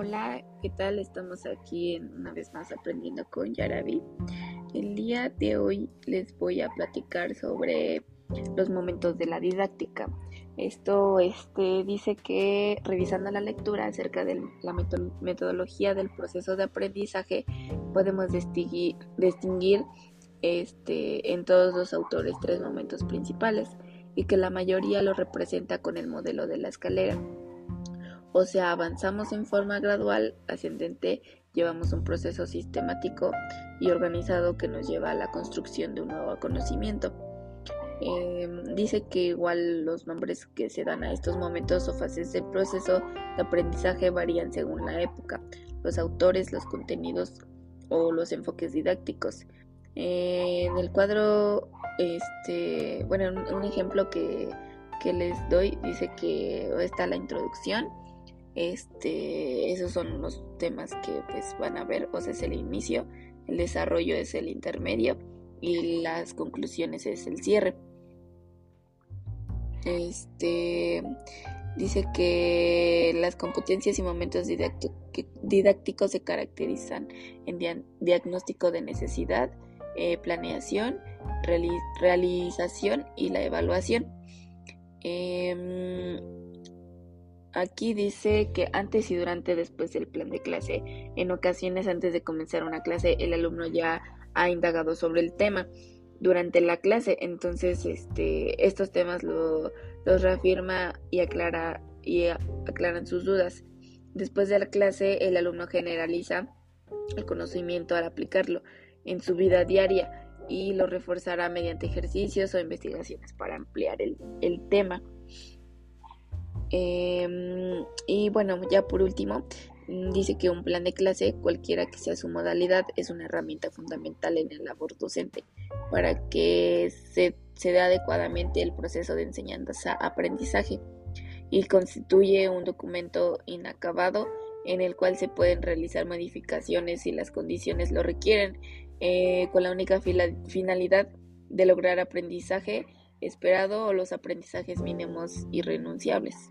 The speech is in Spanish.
Hola, ¿qué tal? Estamos aquí en, una vez más aprendiendo con Yarabi. El día de hoy les voy a platicar sobre los momentos de la didáctica. Esto este, dice que revisando la lectura acerca de la metodología del proceso de aprendizaje podemos distinguir, distinguir este, en todos los autores tres momentos principales y que la mayoría lo representa con el modelo de la escalera. O sea, avanzamos en forma gradual, ascendente, llevamos un proceso sistemático y organizado que nos lleva a la construcción de un nuevo conocimiento. Em, dice que igual los nombres que se dan a estos momentos o fases del proceso de aprendizaje varían según la época, los autores, los contenidos o los enfoques didácticos. en el cuadro, este, bueno, un, ejemplo que, que les doy dice que está la introducción este, esos son los temas que pues van a ver, o es el inicio, el desarrollo es el intermedio y las conclusiones es el cierre. Este dice que las competencias y momentos didácticos se caracterizan en diagnóstico de necesidad, eh, planeación, realización y la evaluación. Em, Aquí dice que antes y durante después del plan de clase. En ocasiones antes de comenzar una clase el alumno ya ha indagado sobre el tema durante la clase. Entonces, este, estos temas lo, los reafirma y aclara y aclaran sus dudas. Después de la clase, el alumno generaliza el conocimiento al aplicarlo en su vida diaria y lo reforzará mediante ejercicios o investigaciones para ampliar el, el tema. Em, y bueno, ya por último, mm, dice que un plan de clase, cualquiera que sea su modalidad, es una herramienta fundamental en el labor docente para que se, se dé adecuadamente el proceso de enseñanza-aprendizaje y constituye un documento inacabado en el cual se pueden realizar modificaciones si las condiciones lo requieren, eh, con la única finalidad de lograr aprendizaje esperado o los aprendizajes mínimos irrenunciables.